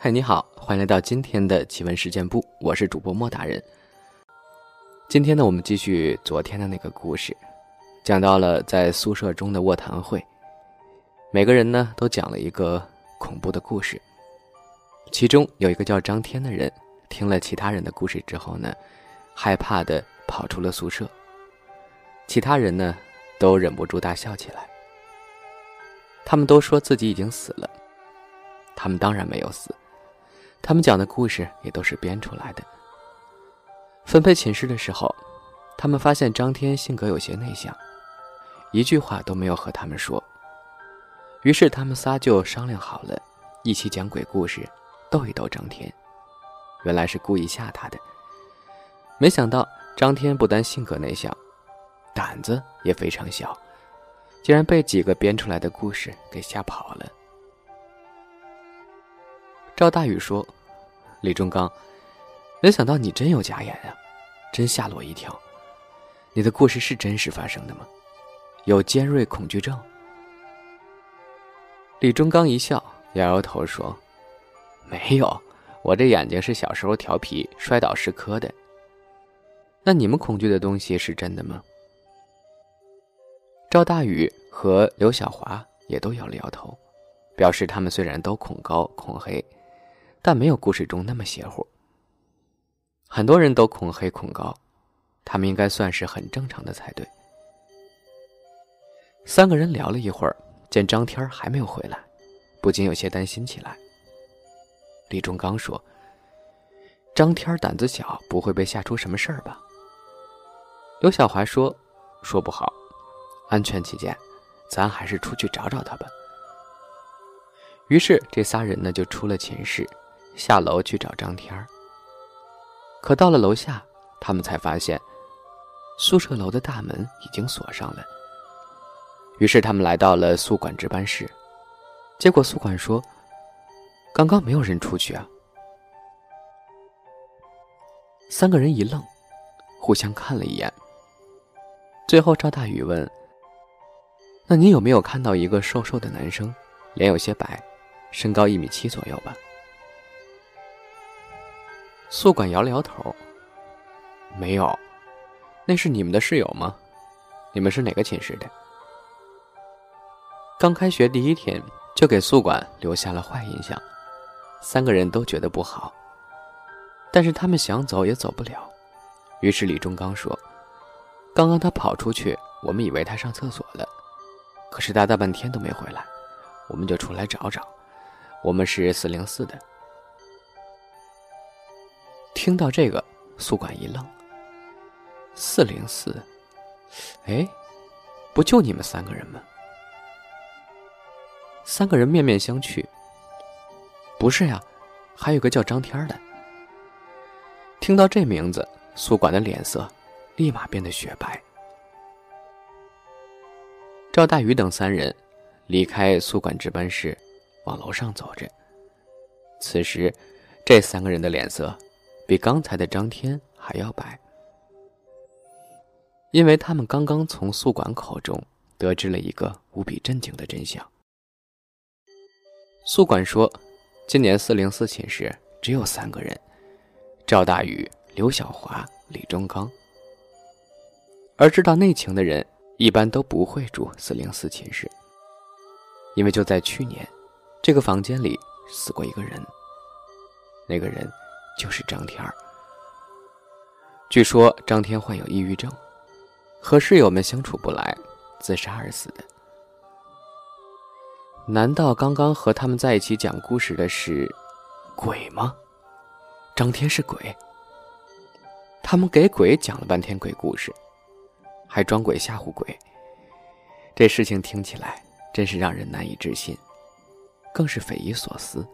嗨，你好，欢迎来到今天的奇闻事件部，我是主播莫大人。今天呢，我们继续昨天的那个故事，讲到了在宿舍中的卧谈会，每个人呢都讲了一个恐怖的故事。其中有一个叫张天的人，听了其他人的故事之后呢，害怕的跑出了宿舍。其他人呢，都忍不住大笑起来。他们都说自己已经死了，他们当然没有死，他们讲的故事也都是编出来的。分配寝室的时候，他们发现张天性格有些内向，一句话都没有和他们说。于是他们仨就商量好了，一起讲鬼故事，逗一逗张天。原来是故意吓他的。没想到张天不但性格内向，胆子也非常小。竟然被几个编出来的故事给吓跑了。赵大宇说：“李忠刚，没想到你真有假眼啊，真吓了我一跳。你的故事是真实发生的吗？有尖锐恐惧症？”李忠刚一笑，摇摇头说：“ 没有，我这眼睛是小时候调皮摔倒时磕的。那你们恐惧的东西是真的吗？”赵大宇和刘小华也都摇了摇头，表示他们虽然都恐高恐黑，但没有故事中那么邪乎。很多人都恐黑恐高，他们应该算是很正常的才对。三个人聊了一会儿，见张天还没有回来，不禁有些担心起来。李忠刚说：“张天胆子小，不会被吓出什么事儿吧？”刘小华说：“说不好。”安全起见，咱还是出去找找他吧。于是这仨人呢就出了寝室，下楼去找张天儿。可到了楼下，他们才发现宿舍楼的大门已经锁上了。于是他们来到了宿管值班室，结果宿管说：“刚刚没有人出去啊。”三个人一愣，互相看了一眼。最后赵大宇问。那你有没有看到一个瘦瘦的男生，脸有些白，身高一米七左右吧？宿管摇了摇头，没有。那是你们的室友吗？你们是哪个寝室的？刚开学第一天就给宿管留下了坏印象，三个人都觉得不好。但是他们想走也走不了，于是李忠刚说：“刚刚他跑出去，我们以为他上厕所了。”可是他大半天都没回来，我们就出来找找。我们是四零四的。听到这个，宿管一愣。四零四，哎，不就你们三个人吗？三个人面面相觑。不是呀，还有个叫张天的。听到这名字，宿管的脸色立马变得雪白。赵大宇等三人离开宿管值班室，往楼上走着。此时，这三个人的脸色比刚才的张天还要白，因为他们刚刚从宿管口中得知了一个无比震惊的真相。宿管说，今年四零四寝室只有三个人：赵大宇、刘小华、李忠刚。而知道内情的人。一般都不会住四零四寝室，因为就在去年，这个房间里死过一个人。那个人就是张天儿。据说张天患有抑郁症，和室友们相处不来，自杀而死的。难道刚刚和他们在一起讲故事的是鬼吗？张天是鬼？他们给鬼讲了半天鬼故事。还装鬼吓唬鬼，这事情听起来真是让人难以置信，更是匪夷所思。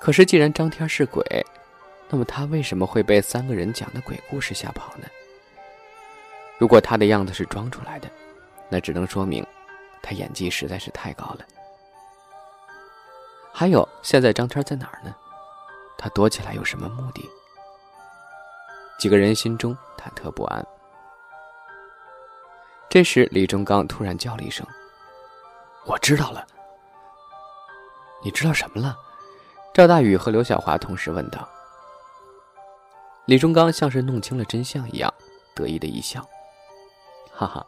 可是，既然张天是鬼，那么他为什么会被三个人讲的鬼故事吓跑呢？如果他的样子是装出来的，那只能说明他演技实在是太高了。还有，现在张天在哪儿呢？他躲起来有什么目的？几个人心中忐忑不安。这时，李忠刚突然叫了一声：“我知道了。”你知道什么了？赵大宇和刘小华同时问道。李忠刚像是弄清了真相一样，得意的一笑：“哈哈，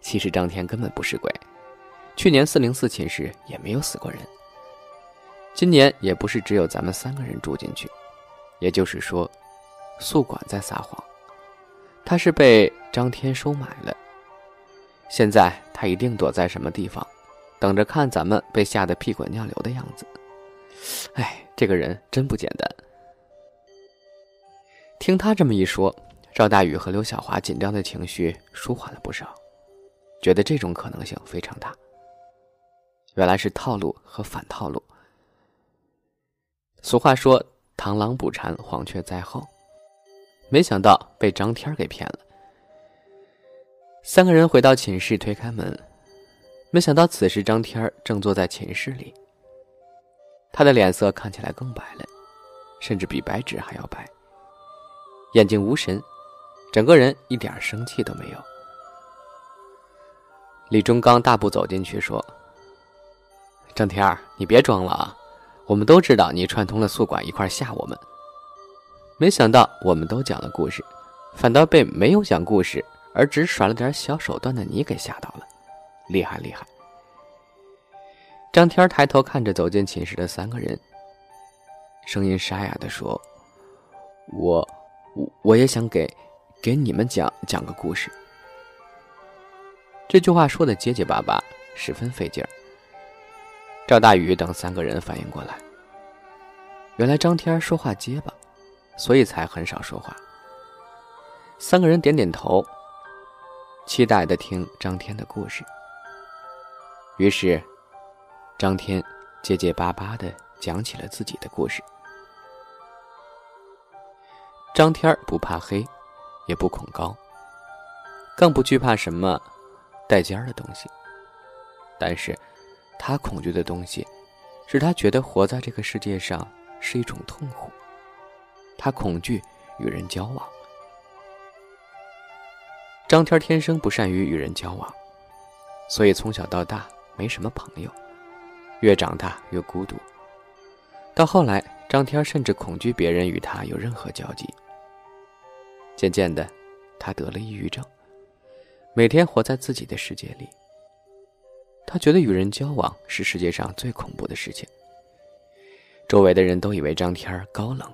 其实张天根本不是鬼，去年四零四寝室也没有死过人，今年也不是只有咱们三个人住进去，也就是说，宿管在撒谎，他是被张天收买了，现在他一定躲在什么地方。”等着看咱们被吓得屁滚尿流的样子，哎，这个人真不简单。听他这么一说，赵大宇和刘小华紧张的情绪舒缓了不少，觉得这种可能性非常大。原来是套路和反套路。俗话说“螳螂捕蝉，黄雀在后”，没想到被张天给骗了。三个人回到寝室，推开门。没想到此时张天正坐在寝室里，他的脸色看起来更白了，甚至比白纸还要白。眼睛无神，整个人一点生气都没有。李忠刚大步走进去说：“张天儿你别装了啊！我们都知道你串通了宿管一块吓我们。没想到我们都讲了故事，反倒被没有讲故事而只耍了点小手段的你给吓到了。”厉害厉害！张天抬头看着走进寝室的三个人，声音沙哑的说：“我，我我也想给，给你们讲讲个故事。”这句话说的结结巴巴，十分费劲儿。赵大宇等三个人反应过来，原来张天说话结巴，所以才很少说话。三个人点点头，期待的听张天的故事。于是，张天结结巴巴的讲起了自己的故事。张天不怕黑，也不恐高，更不惧怕什么带尖儿的东西。但是，他恐惧的东西，是他觉得活在这个世界上是一种痛苦。他恐惧与人交往。张天天生不善于与人交往，所以从小到大。没什么朋友，越长大越孤独。到后来，张天甚至恐惧别人与他有任何交集。渐渐的，他得了抑郁症，每天活在自己的世界里。他觉得与人交往是世界上最恐怖的事情。周围的人都以为张天高冷，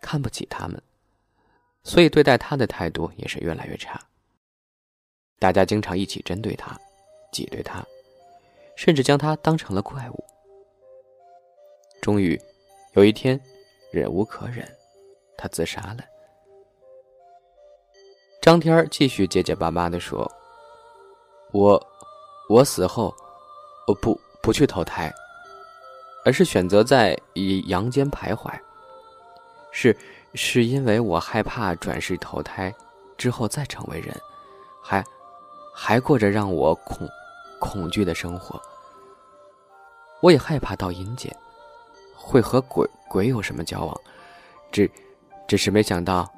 看不起他们，所以对待他的态度也是越来越差。大家经常一起针对他，挤兑他。甚至将他当成了怪物。终于，有一天，忍无可忍，他自杀了。张天继续结结巴巴的说：“我，我死后，我不不去投胎，而是选择在以阳间徘徊。是，是因为我害怕转世投胎之后再成为人，还，还过着让我恐。”恐惧的生活，我也害怕到阴间，会和鬼鬼有什么交往？只，只是没想到，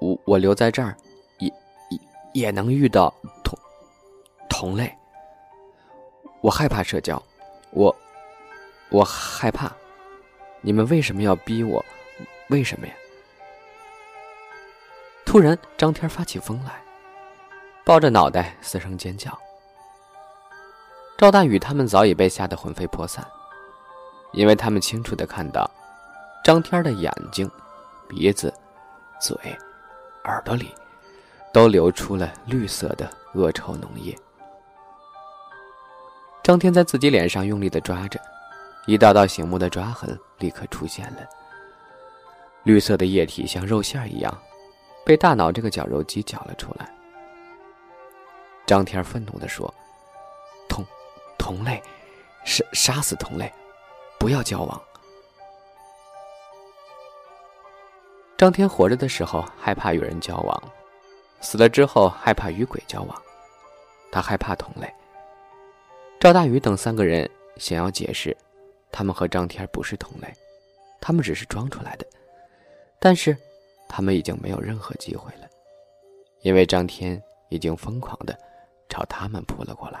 我我留在这儿，也也也能遇到同同类。我害怕社交，我我害怕。你们为什么要逼我？为什么呀？突然，张天发起疯来，抱着脑袋嘶声尖叫。赵大宇他们早已被吓得魂飞魄散，因为他们清楚的看到，张天的眼睛、鼻子、嘴、耳朵里，都流出了绿色的恶臭脓液。张天在自己脸上用力的抓着，一道道醒目的抓痕立刻出现了。绿色的液体像肉馅一样，被大脑这个绞肉机绞了出来。张天愤怒的说。痛同类，杀杀死同类，不要交往。张天活着的时候害怕与人交往，死了之后害怕与鬼交往，他害怕同类。赵大宇等三个人想要解释，他们和张天不是同类，他们只是装出来的。但是，他们已经没有任何机会了，因为张天已经疯狂的朝他们扑了过来。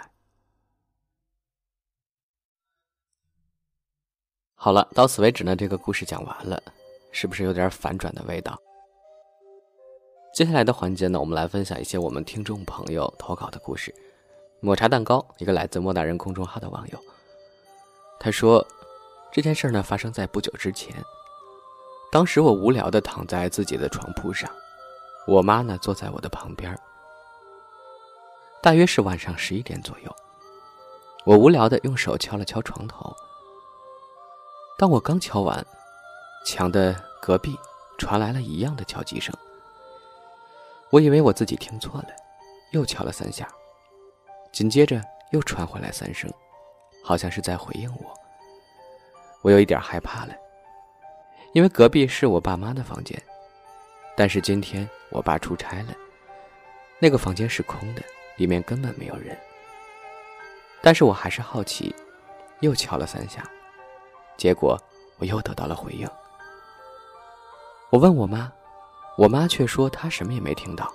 好了，到此为止呢，这个故事讲完了，是不是有点反转的味道？接下来的环节呢，我们来分享一些我们听众朋友投稿的故事。抹茶蛋糕，一个来自莫大人公众号的网友，他说，这件事呢发生在不久之前。当时我无聊的躺在自己的床铺上，我妈呢坐在我的旁边。大约是晚上十一点左右，我无聊的用手敲了敲床头。当我刚敲完，墙的隔壁传来了一样的敲击声。我以为我自己听错了，又敲了三下，紧接着又传回来三声，好像是在回应我。我有一点害怕了。因为隔壁是我爸妈的房间，但是今天我爸出差了，那个房间是空的，里面根本没有人。但是我还是好奇，又敲了三下，结果我又得到了回应。我问我妈，我妈却说她什么也没听到。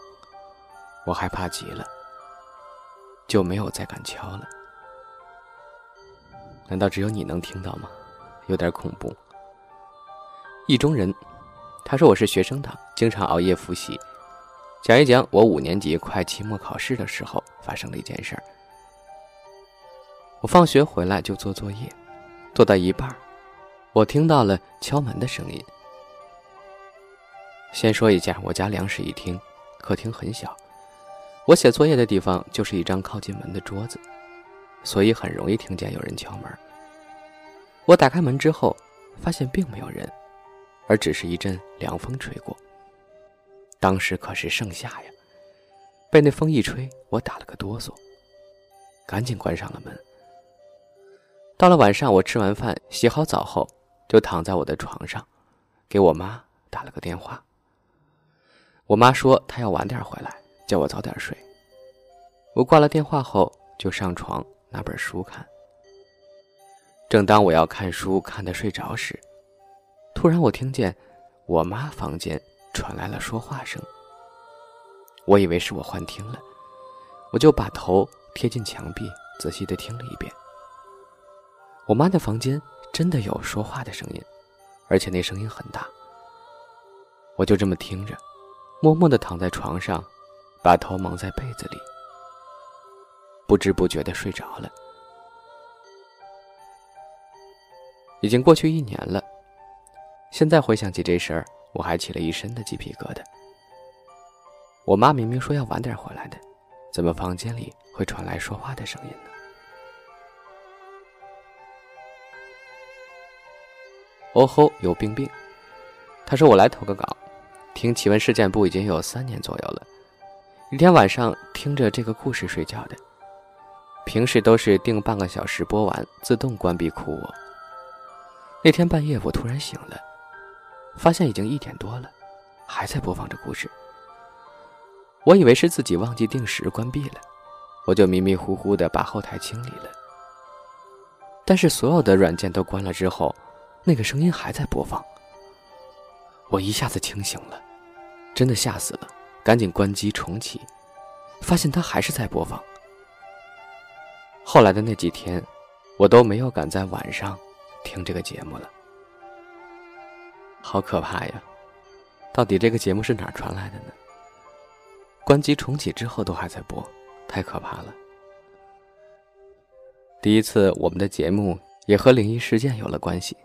我害怕极了，就没有再敢敲了。难道只有你能听到吗？有点恐怖。意中人，他说我是学生党，经常熬夜复习。讲一讲我五年级快期末考试的时候发生的一件事儿。我放学回来就做作业，做到一半，我听到了敲门的声音。先说一下，我家两室一厅，客厅很小，我写作业的地方就是一张靠近门的桌子，所以很容易听见有人敲门。我打开门之后，发现并没有人。而只是一阵凉风吹过。当时可是盛夏呀，被那风一吹，我打了个哆嗦，赶紧关上了门。到了晚上，我吃完饭、洗好澡后，就躺在我的床上，给我妈打了个电话。我妈说她要晚点回来，叫我早点睡。我挂了电话后，就上床拿本书看。正当我要看书看得睡着时，突然，我听见我妈房间传来了说话声。我以为是我幻听了，我就把头贴近墙壁，仔细的听了一遍。我妈的房间真的有说话的声音，而且那声音很大。我就这么听着，默默的躺在床上，把头蒙在被子里，不知不觉的睡着了。已经过去一年了。现在回想起这事儿，我还起了一身的鸡皮疙瘩。我妈明明说要晚点回来的，怎么房间里会传来说话的声音呢？哦吼，有病病！他说我来投个稿，听奇闻事件部已经有三年左右了。一天晚上听着这个故事睡觉的，平时都是定半个小时播完自动关闭酷我。那天半夜我突然醒了。发现已经一点多了，还在播放着故事。我以为是自己忘记定时关闭了，我就迷迷糊糊的把后台清理了。但是所有的软件都关了之后，那个声音还在播放。我一下子清醒了，真的吓死了，赶紧关机重启，发现它还是在播放。后来的那几天，我都没有敢在晚上听这个节目了。好可怕呀！到底这个节目是哪儿传来的呢？关机重启之后都还在播，太可怕了。第一次我们的节目也和灵异事件有了关系，